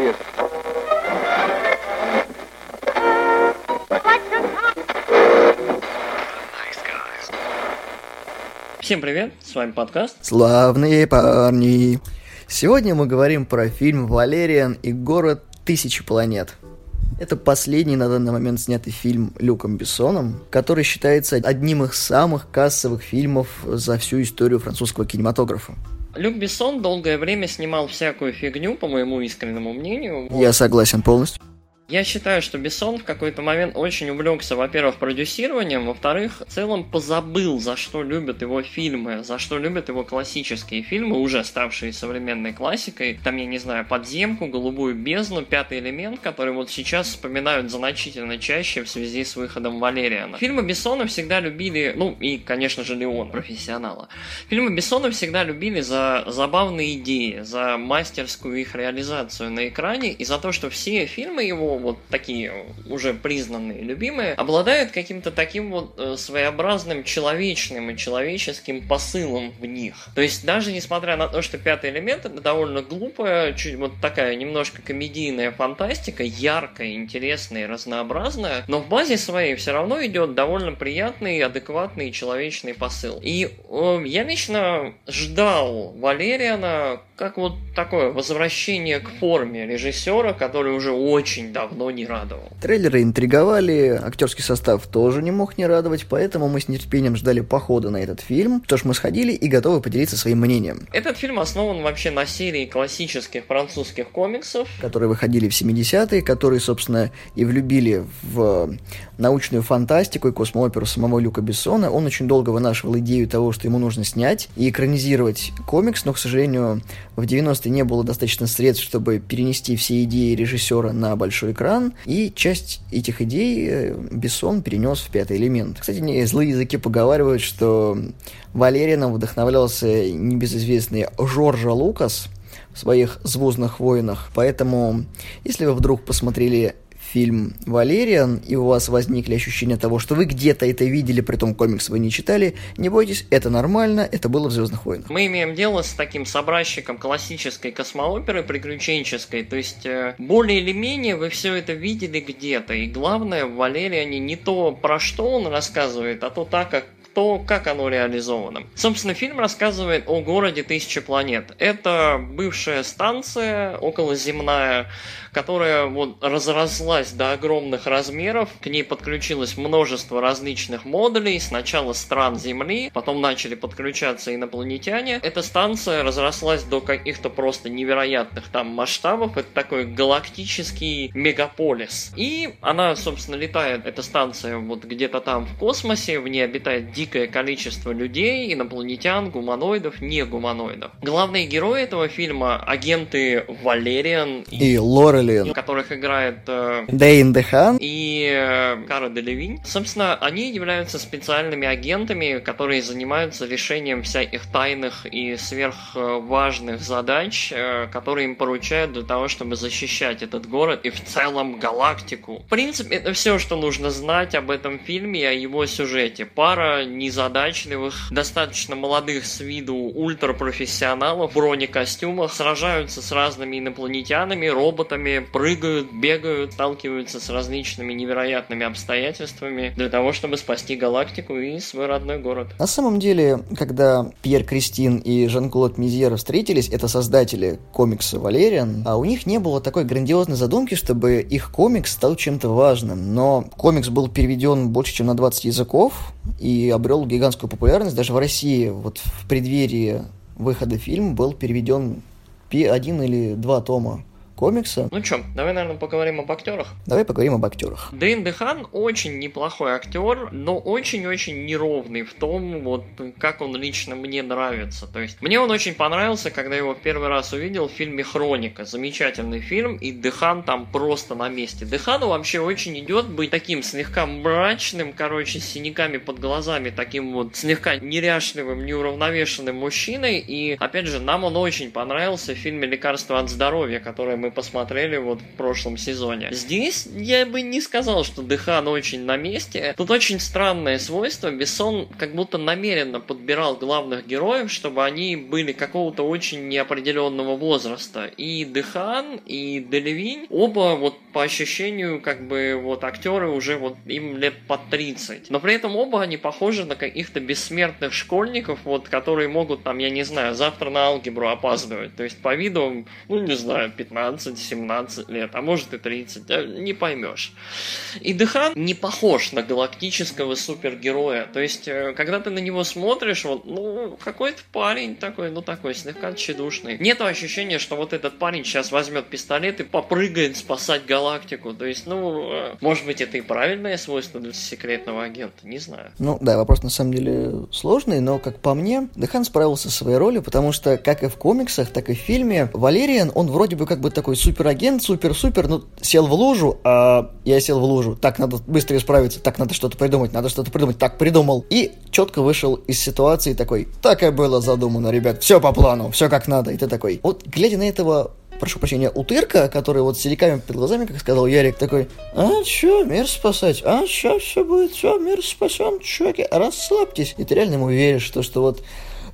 человек. Всем привет, с вами подкаст. Славные парни. Сегодня мы говорим про фильм «Валериан и город тысячи планет». Это последний на данный момент снятый фильм Люком Бессоном, который считается одним из самых кассовых фильмов за всю историю французского кинематографа. Люк Бессон долгое время снимал всякую фигню, по моему искреннему мнению. Я согласен полностью. Я считаю, что Бессон в какой-то момент очень увлекся, во-первых, продюсированием, во-вторых, в целом позабыл, за что любят его фильмы, за что любят его классические фильмы, уже ставшие современной классикой. Там, я не знаю, «Подземку», «Голубую бездну», «Пятый элемент», который вот сейчас вспоминают значительно чаще в связи с выходом Валериана. Фильмы Бессона всегда любили, ну и, конечно же, Леон, профессионала. Фильмы Бессона всегда любили за забавные идеи, за мастерскую их реализацию на экране и за то, что все фильмы его вот такие уже признанные, любимые, обладают каким-то таким вот э, своеобразным человечным и человеческим посылом в них. То есть даже несмотря на то, что пятый элемент это довольно глупая, чуть вот такая немножко комедийная фантастика, яркая, интересная, разнообразная, но в базе своей все равно идет довольно приятный, адекватный человечный посыл. И э, я лично ждал Валериана как вот такое возвращение к форме режиссера, который уже очень давно не радовал. Трейлеры интриговали, актерский состав тоже не мог не радовать, поэтому мы с нетерпением ждали похода на этот фильм. Что ж, мы сходили и готовы поделиться своим мнением. Этот фильм основан вообще на серии классических французских комиксов. Которые выходили в 70-е, которые, собственно, и влюбили в научную фантастику и космооперу самого Люка Бессона. Он очень долго вынашивал идею того, что ему нужно снять и экранизировать комикс, но, к сожалению, в 90-е не было достаточно средств, чтобы перенести все идеи режиссера на большой экран, и часть этих идей э, Бессон перенес в пятый элемент. Кстати, злые языки поговаривают, что Валерианом вдохновлялся небезызвестный Жоржа Лукас в своих «Звездных войнах», поэтому, если вы вдруг посмотрели фильм «Валериан», и у вас возникли ощущения того, что вы где-то это видели, при том комикс вы не читали, не бойтесь, это нормально, это было в «Звездных войнах». Мы имеем дело с таким собращиком классической космооперы, приключенческой, то есть э, более или менее вы все это видели где-то, и главное в «Валериане» не то, про что он рассказывает, а то так, как то, как оно реализовано. Собственно, фильм рассказывает о городе Тысячи планет. Это бывшая станция околоземная, которая вот разрослась до огромных размеров. К ней подключилось множество различных модулей. Сначала стран Земли, потом начали подключаться инопланетяне. Эта станция разрослась до каких-то просто невероятных там масштабов. Это такой галактический мегаполис. И она, собственно, летает, эта станция вот где-то там в космосе. В ней обитает дикое количество людей, инопланетян, гуманоидов, не гуманоидов. Главные герои этого фильма агенты Валериан и, Лорелин. Которых играет э, Дэйн Дехан. И э, Кара Делевинь. Собственно, они являются специальными агентами, которые занимаются решением всяких тайных и сверхважных задач, э, которые им поручают для того, чтобы защищать этот город и в целом галактику. В принципе, это все, что нужно знать об этом фильме и о его сюжете. Пара незадачливых, достаточно молодых с виду ультрапрофессионалов в бронекостюмах сражаются с разными инопланетянами, роботами, прыгают, бегают, сталкиваются с различными невероятными обстоятельствами для того, чтобы спасти галактику и свой родной город. На самом деле, когда Пьер Кристин и Жан-Клод Мизьер встретились, это создатели комикса «Валериан», а у них не было такой грандиозной задумки, чтобы их комикс стал чем-то важным. Но комикс был переведен больше, чем на 20 языков и обрел гигантскую популярность. Даже в России вот в преддверии выхода фильма был переведен один или два тома комикса. Ну что, давай, наверное, поговорим об актерах. Давай поговорим об актерах. Дэйн Дехан очень неплохой актер, но очень-очень неровный в том, вот как он лично мне нравится. То есть мне он очень понравился, когда его первый раз увидел в фильме Хроника. Замечательный фильм, и Дехан там просто на месте. Дехану вообще очень идет быть таким слегка мрачным, короче, с синяками под глазами, таким вот слегка неряшливым, неуравновешенным мужчиной. И, опять же, нам он очень понравился в фильме «Лекарство от здоровья», которое мы посмотрели вот в прошлом сезоне. Здесь я бы не сказал, что Дехан очень на месте. Тут очень странное свойство. Бессон как будто намеренно подбирал главных героев, чтобы они были какого-то очень неопределенного возраста. И Дехан, и Делевинь, оба вот по ощущению как бы вот актеры уже вот им лет под 30. Но при этом оба они похожи на каких-то бессмертных школьников, вот, которые могут там, я не знаю, завтра на алгебру опаздывать. То есть по виду, ну не знаю, 15-17 лет, а может и 30, не поймешь. И Дехан не похож на галактического супергероя. То есть, э, когда ты на него смотришь, вот, ну, какой-то парень такой, ну, такой слегка тщедушный. Нет ощущения, что вот этот парень сейчас возьмет пистолет и попрыгает спасать галактику. То есть, ну, э, может быть, это и правильное свойство для секретного агента, не знаю. Ну, да, вопрос на самом деле сложный, но, как по мне, Дехан справился со своей ролью, потому что, как и в комиксах, так и в фильме, Валериан, он вроде бы как бы такой суперагент, супер-супер, ну, сел в лужу, а я сел в лужу. Так, надо быстро исправиться, так, надо что-то придумать, надо что-то придумать, так, придумал. И четко вышел из ситуации такой, так и было задумано, ребят, все по плану, все как надо. И ты такой, вот, глядя на этого прошу прощения, утырка, который вот с силиками перед глазами, как сказал Ярик, такой, а чё, мир спасать, а сейчас все будет, все, мир спасен, чуваки, расслабьтесь. И ты реально ему веришь, что, что вот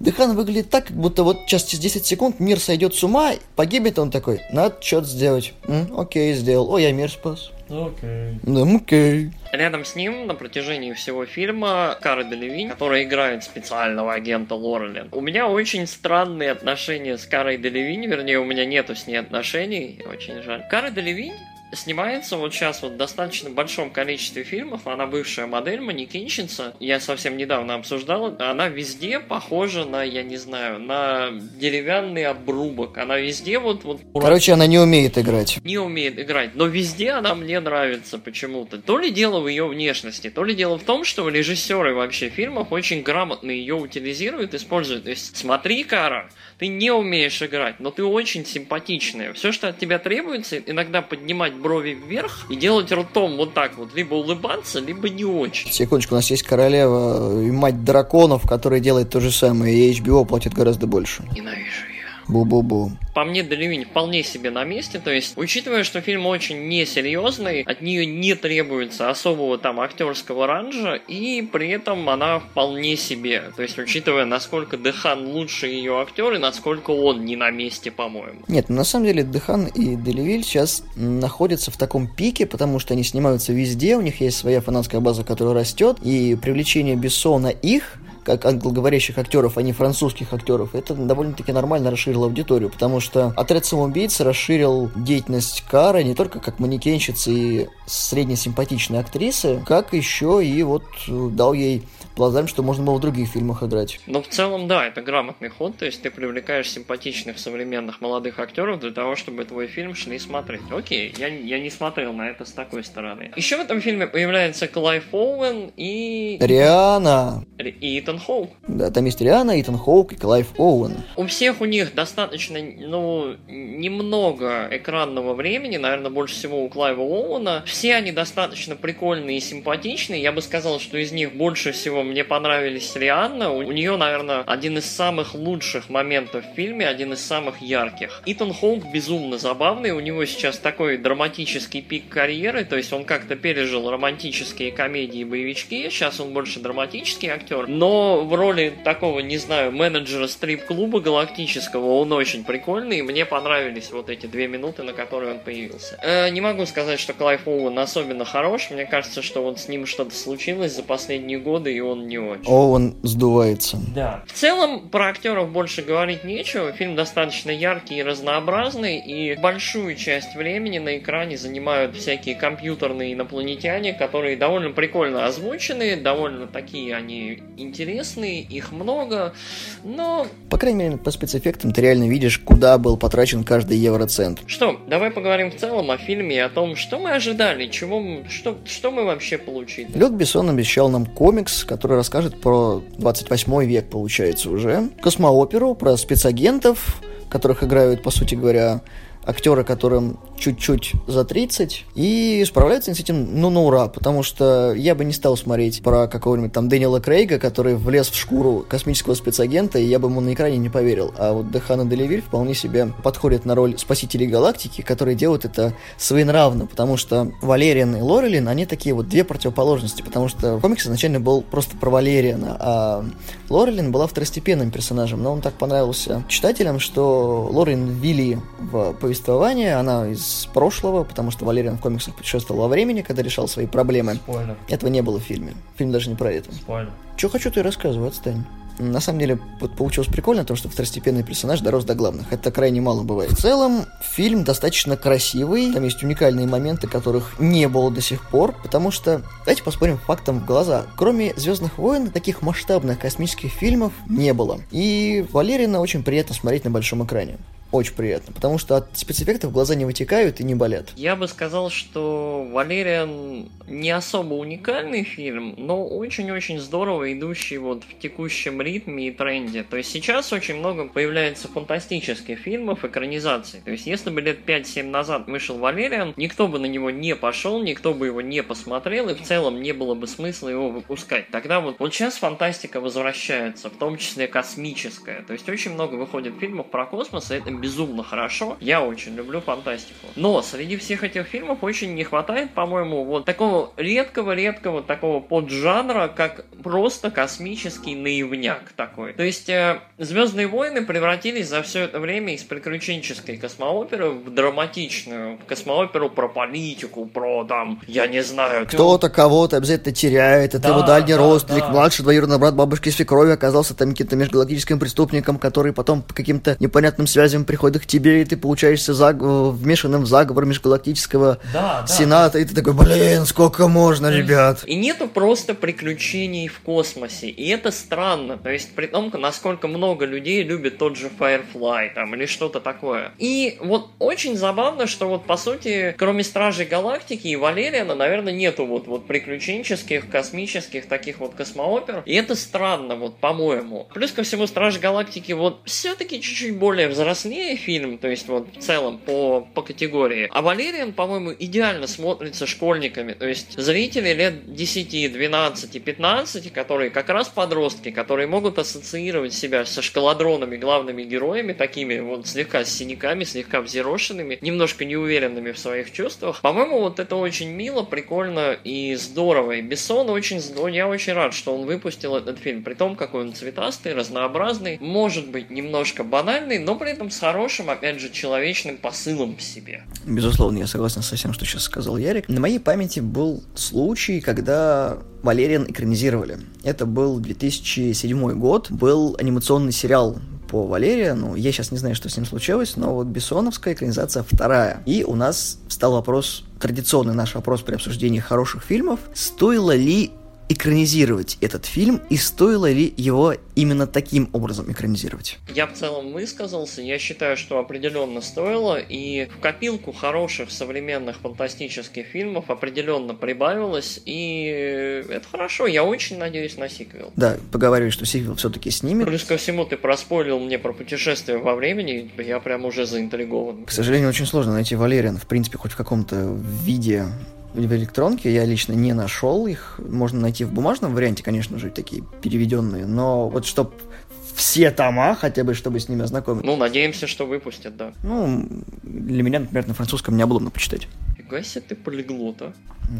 Дехан выглядит так, как будто вот сейчас через 10 секунд мир сойдет с ума, погибнет он такой, надо что-то сделать. М, окей, сделал. О, я мир спас. Окей. Да, окей. Рядом с ним на протяжении всего фильма Кара Делевинь, которая играет специального агента Лорелин. У меня очень странные отношения с Карой Делевинь, вернее, у меня нету с ней отношений, очень жаль. Кара Делевинь снимается вот сейчас вот в достаточно большом количестве фильмов. Она бывшая модель, манекенщица. Я совсем недавно обсуждал. Она везде похожа на, я не знаю, на деревянный обрубок. Она везде вот... вот Короче, она не умеет играть. не умеет играть, но везде она мне нравится почему-то. То ли дело в ее внешности, то ли дело в том, что режиссеры вообще фильмов очень грамотно ее утилизируют, используют. То есть, смотри, Кара, ты не умеешь играть, но ты очень симпатичная. Все, что от тебя требуется, иногда поднимать брови вверх и делать ртом вот так вот, либо улыбаться, либо не очень. Секундочку, у нас есть королева и мать драконов, которая делает то же самое, и HBO платит гораздо больше. Ненавижу ее. Бу-бу-бу. По мне, Делевинь вполне себе на месте, то есть, учитывая, что фильм очень несерьезный, от нее не требуется особого там актерского ранжа, и при этом она вполне себе, то есть, учитывая, насколько Дехан лучше ее актер, и насколько он не на месте, по-моему. Нет, на самом деле Дехан и Делевиль сейчас находятся в таком пике, потому что они снимаются везде, у них есть своя фанатская база, которая растет, и привлечение Бессона их как англоговорящих актеров, а не французских актеров, это довольно-таки нормально расширило аудиторию, потому что отряд самоубийц расширил деятельность Кары не только как манекенщицы и среднесимпатичной актрисы, как еще и вот э, дал ей плацдарм, что можно было в других фильмах играть. Но в целом, да, это грамотный ход, то есть ты привлекаешь симпатичных современных молодых актеров для того, чтобы твой фильм шли смотреть. Окей, я, я не смотрел на это с такой стороны. Еще в этом фильме появляется Клайв Оуэн и... Рианна. и Итан Хоук. Да, там есть Рианна, Итан Хоук и Клайв Оуэн. У всех у них достаточно, ну, немного экранного времени, наверное, больше всего у Клайва Оуэна. Все они достаточно прикольные и симпатичные. Я бы сказал, что из них больше всего мне понравились Рианна. У, нее, наверное, один из самых лучших моментов в фильме, один из самых ярких. Итан Хоук безумно забавный. У него сейчас такой драматический пик карьеры, то есть он как-то пережил романтические комедии и боевички. Сейчас он больше драматический актер. Но в роли такого, не знаю, менеджера стрип-клуба галактического он очень прикольный. И мне понравились вот эти две минуты, на которые он появился. Э, не могу сказать, что Клайв Оуэн особенно хорош. Мне кажется, что вот с ним что-то случилось за последние годы, и он не очень. Оуэн сдувается. Да. В целом, про актеров больше говорить нечего. Фильм достаточно яркий и разнообразный, и большую часть времени на экране занимают всякие компьютерные инопланетяне, которые довольно прикольно озвучены, довольно такие они интересные, их много, но... По крайней мере, по спецэффектам ты реально видишь, куда был потрачен каждый евроцент. Что, давай поговорим в целом о фильме и о том, что мы ожидали, чего, что, что мы вообще получили. Люк Бессон обещал нам комикс, который расскажет про 28 век, получается, уже. Космооперу про спецагентов, которых играют, по сути говоря, актеры, которым чуть-чуть за 30, и справляются с этим, ну, на ура, потому что я бы не стал смотреть про какого-нибудь там Дэниела Крейга, который влез в шкуру космического спецагента, и я бы ему на экране не поверил. А вот Дехана Делевиль вполне себе подходит на роль спасителей галактики, которые делают это своенравно, потому что Валериан и Лорелин, они такие вот две противоположности, потому что комикс изначально был просто про Валериана, а Лорелин была второстепенным персонажем, но он так понравился читателям, что Лорелин ввели в повествование, она из прошлого, потому что Валериан в комиксах путешествовал во времени, когда решал свои проблемы. Спойлер. Этого не было в фильме. Фильм даже не про это. Спойлер. Что хочу, то и рассказываю, отстань. На самом деле, вот получилось прикольно, то, что второстепенный персонаж дорос до главных. Это крайне мало бывает. В целом, фильм достаточно красивый. Там есть уникальные моменты, которых не было до сих пор. Потому что, давайте посмотрим фактом в глаза. Кроме «Звездных войн», таких масштабных космических фильмов не было. И Валерина очень приятно смотреть на большом экране очень приятно, потому что от спецэффектов глаза не вытекают и не болят. Я бы сказал, что Валериан не особо уникальный фильм, но очень-очень здорово идущий вот в текущем ритме и тренде. То есть сейчас очень много появляется фантастических фильмов, экранизаций. То есть если бы лет 5-7 назад вышел Валериан, никто бы на него не пошел, никто бы его не посмотрел, и в целом не было бы смысла его выпускать. Тогда вот, вот сейчас фантастика возвращается, в том числе космическая. То есть очень много выходит фильмов про космос, и это безумно хорошо. Я очень люблю фантастику. Но среди всех этих фильмов очень не хватает, по-моему, вот такого редкого-редкого такого поджанра, как просто космический наивняк такой. То есть э, Звездные войны превратились за все это время из приключенческой космооперы в драматичную, в космооперу про политику, про там, я не знаю. Кто-то кого-то обязательно теряет, это да, его дальний да, родственник, да. младший двоюродный брат бабушки свекрови оказался там каким-то межгалактическим преступником, который потом по каким-то непонятным связям приходит к тебе, и ты получаешься заг... вмешанным в заговор межгалактического да, сената, да. и ты такой, блин, сколько можно, ребят. И нету просто приключений в космосе, и это странно, то есть при том, насколько много людей любит тот же Firefly, там, или что-то такое. И вот очень забавно, что вот по сути, кроме Стражей Галактики и Валериана, наверное, нету вот, вот приключенческих, космических таких вот космоопер, и это странно, вот, по-моему. Плюс ко всему, Стражи Галактики вот все-таки чуть-чуть более взрослее, сложнее фильм, то есть вот в целом по, по категории. А Валериан, по-моему, идеально смотрится школьниками. То есть зрители лет 10, 12, 15, которые как раз подростки, которые могут ассоциировать себя со шкаладронами, главными героями, такими вот слегка с синяками, слегка взъерошенными, немножко неуверенными в своих чувствах. По-моему, вот это очень мило, прикольно и здорово. И Бессон очень здорово. Я очень рад, что он выпустил этот фильм. При том, какой он цветастый, разнообразный, может быть немножко банальный, но при этом с хорошим, опять же, человечным посылом в себе. Безусловно, я согласен со всем, что сейчас сказал Ярик. На моей памяти был случай, когда Валериан экранизировали. Это был 2007 год, был анимационный сериал по Валериану. Я сейчас не знаю, что с ним случилось, но вот Бессоновская экранизация вторая. И у нас стал вопрос, традиционный наш вопрос при обсуждении хороших фильмов, стоило ли экранизировать этот фильм и стоило ли его именно таким образом экранизировать? Я в целом высказался, я считаю, что определенно стоило, и в копилку хороших современных фантастических фильмов определенно прибавилось, и это хорошо, я очень надеюсь на сиквел. Да, поговорили, что сиквел все-таки снимет. Плюс ко всему ты проспойлил мне про путешествие во времени, я прям уже заинтригован. К сожалению, очень сложно найти Валериан, в принципе, хоть в каком-то виде в электронке, я лично не нашел их. Можно найти в бумажном варианте, конечно же, такие переведенные, но вот чтоб все тома, хотя бы, чтобы с ними ознакомиться. Ну, надеемся, что выпустят, да. Ну, для меня, например, на французском необдуманно почитать. Фига себе ты полиглота.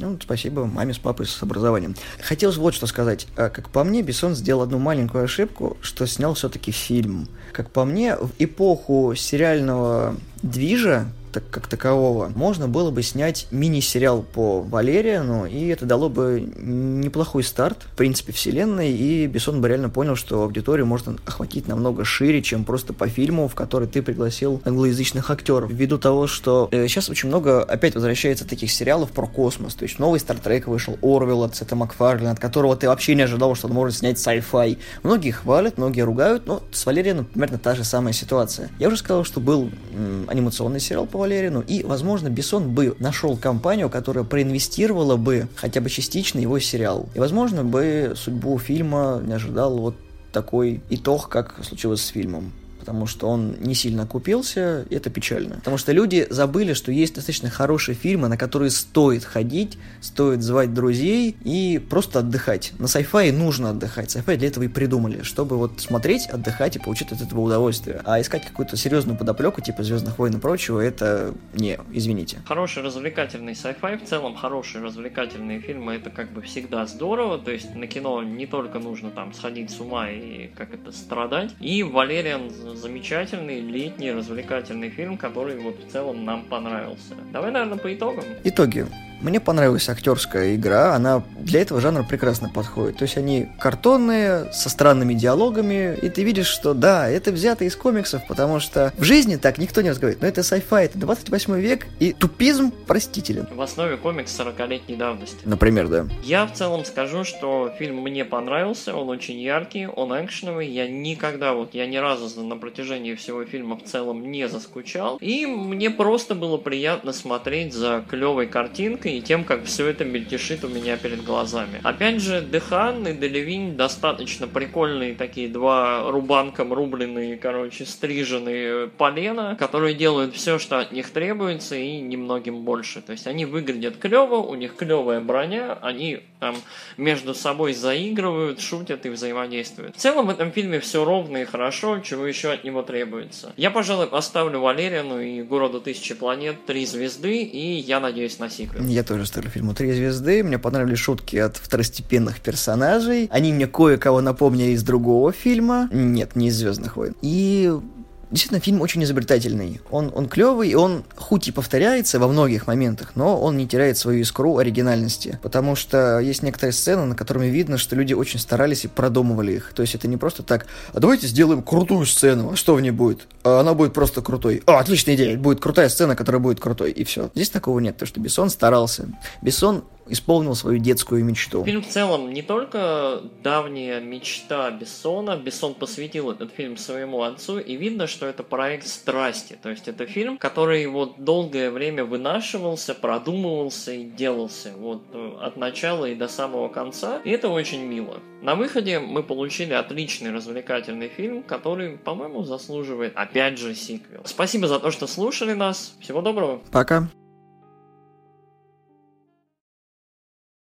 Ну, спасибо маме с папой с образованием. Хотелось вот что сказать. А, как по мне, Бессон сделал одну маленькую ошибку, что снял все-таки фильм. Как по мне, в эпоху сериального движа, так, как такового, можно было бы снять мини-сериал по Валериану, и это дало бы неплохой старт, в принципе, вселенной, и Бессон бы реально понял, что аудиторию можно охватить намного шире, чем просто по фильму, в который ты пригласил англоязычных актеров. Ввиду того, что э, сейчас очень много опять возвращается таких сериалов про космос, то есть новый Стартрек вышел, Орвелл от Сета Макфарлина, от которого ты вообще не ожидал, что он может снять sci-fi. Многие хвалят, многие ругают, но с Валерианом примерно та же самая ситуация. Я уже сказал, что был м, анимационный сериал по Валерину, и, возможно, Бессон бы нашел компанию, которая проинвестировала бы хотя бы частично его сериал. И, возможно, бы судьбу фильма не ожидал вот такой итог, как случилось с фильмом. Потому что он не сильно купился, это печально. Потому что люди забыли, что есть достаточно хорошие фильмы, на которые стоит ходить, стоит звать друзей и просто отдыхать. На sci-fi нужно отдыхать. Sci-fi для этого и придумали, чтобы вот смотреть, отдыхать и получить от этого удовольствие. А искать какую-то серьезную подоплеку, типа Звездных войн и прочего, это не, извините. Хороший развлекательный sci-fi, в целом хорошие развлекательные фильмы, это как бы всегда здорово, то есть на кино не только нужно там сходить с ума и как это страдать. И Валериан замечательный летний развлекательный фильм, который вот в целом нам понравился. Давай, наверное, по итогам. Итоги. Мне понравилась актерская игра, она для этого жанра прекрасно подходит. То есть они картонные, со странными диалогами, и ты видишь, что да, это взято из комиксов, потому что в жизни так никто не разговаривает. Но это sci-fi, это 28 век, и тупизм простителен. В основе комикс 40-летней давности. Например, да. Я в целом скажу, что фильм мне понравился, он очень яркий, он экшеновый, я никогда, вот я ни разу на протяжении всего фильма в целом не заскучал, и мне просто было приятно смотреть за клевой картинкой, и тем, как все это мельтешит у меня перед глазами. Опять же, Дехан и Делевинь достаточно прикольные такие два рубанком рубленные, короче, стриженные полена, которые делают все, что от них требуется, и немногим больше. То есть они выглядят клево, у них клевая броня, они там между собой заигрывают, шутят и взаимодействуют. В целом в этом фильме все ровно и хорошо, чего еще от него требуется. Я, пожалуй, поставлю Валериану и Городу Тысячи Планет три звезды, и я надеюсь на сиквел. Я тоже ставлю фильму три звезды. Мне понравились шутки от второстепенных персонажей. Они мне кое-кого напомнили из другого фильма. Нет, не из Звездных войн. И Действительно, фильм очень изобретательный. Он, он клевый, он хоть и повторяется во многих моментах, но он не теряет свою искру оригинальности. Потому что есть некоторые сцены, на которыми видно, что люди очень старались и продумывали их. То есть это не просто так, а давайте сделаем крутую сцену, а что в ней будет? А она будет просто крутой. О, отличная идея, будет крутая сцена, которая будет крутой, и все. Здесь такого нет, потому что Бессон старался. Бессон исполнил свою детскую мечту. Фильм в целом не только давняя мечта Бессона. Бессон посвятил этот фильм своему отцу, и видно, что это проект страсти. То есть это фильм, который вот долгое время вынашивался, продумывался и делался вот э, от начала и до самого конца. И это очень мило. На выходе мы получили отличный развлекательный фильм, который, по-моему, заслуживает опять же сиквел. Спасибо за то, что слушали нас. Всего доброго. Пока.